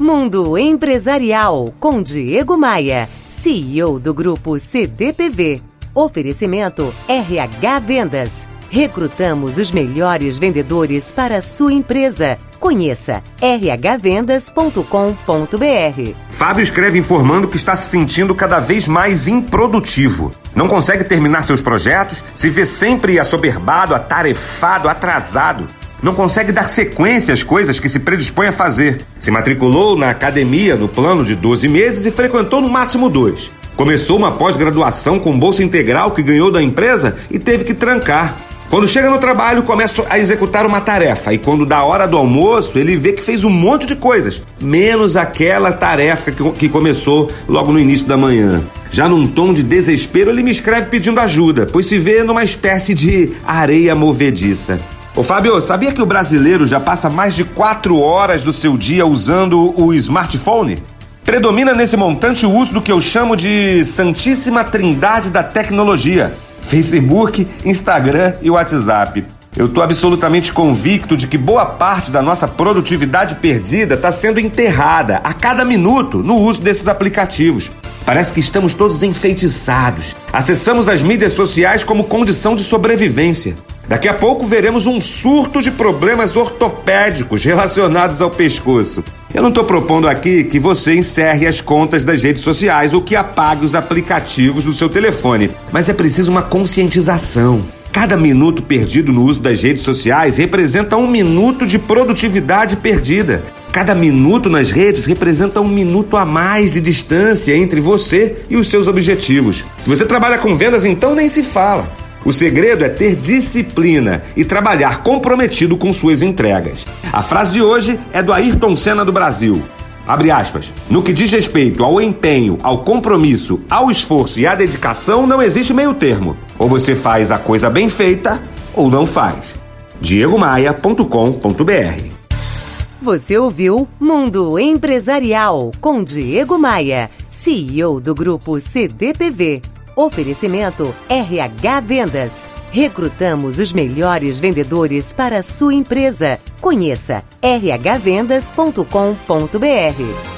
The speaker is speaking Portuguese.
Mundo Empresarial com Diego Maia, CEO do grupo CDPV. Oferecimento RH Vendas. Recrutamos os melhores vendedores para a sua empresa. Conheça rhvendas.com.br. Fábio escreve informando que está se sentindo cada vez mais improdutivo. Não consegue terminar seus projetos, se vê sempre assoberbado, atarefado, atrasado não consegue dar sequência às coisas que se predispõe a fazer. Se matriculou na academia no plano de 12 meses e frequentou no máximo dois. Começou uma pós-graduação com bolsa integral que ganhou da empresa e teve que trancar. Quando chega no trabalho, começa a executar uma tarefa e quando dá hora do almoço, ele vê que fez um monte de coisas, menos aquela tarefa que, que começou logo no início da manhã. Já num tom de desespero, ele me escreve pedindo ajuda, pois se vê numa espécie de areia movediça. Ô Fábio, sabia que o brasileiro já passa mais de quatro horas do seu dia usando o smartphone? Predomina nesse montante o uso do que eu chamo de Santíssima Trindade da Tecnologia: Facebook, Instagram e WhatsApp. Eu estou absolutamente convicto de que boa parte da nossa produtividade perdida está sendo enterrada a cada minuto no uso desses aplicativos. Parece que estamos todos enfeitiçados. Acessamos as mídias sociais como condição de sobrevivência. Daqui a pouco veremos um surto de problemas ortopédicos relacionados ao pescoço. Eu não estou propondo aqui que você encerre as contas das redes sociais ou que apague os aplicativos do seu telefone, mas é preciso uma conscientização. Cada minuto perdido no uso das redes sociais representa um minuto de produtividade perdida. Cada minuto nas redes representa um minuto a mais de distância entre você e os seus objetivos. Se você trabalha com vendas, então nem se fala. O segredo é ter disciplina e trabalhar comprometido com suas entregas. A frase de hoje é do Ayrton Senna do Brasil. Abre aspas. No que diz respeito ao empenho, ao compromisso, ao esforço e à dedicação, não existe meio termo. Ou você faz a coisa bem feita ou não faz. diegomaia.com.br Você ouviu Mundo Empresarial com Diego Maia, CEO do grupo CDPV. Oferecimento RH Vendas. Recrutamos os melhores vendedores para a sua empresa. Conheça rhvendas.com.br.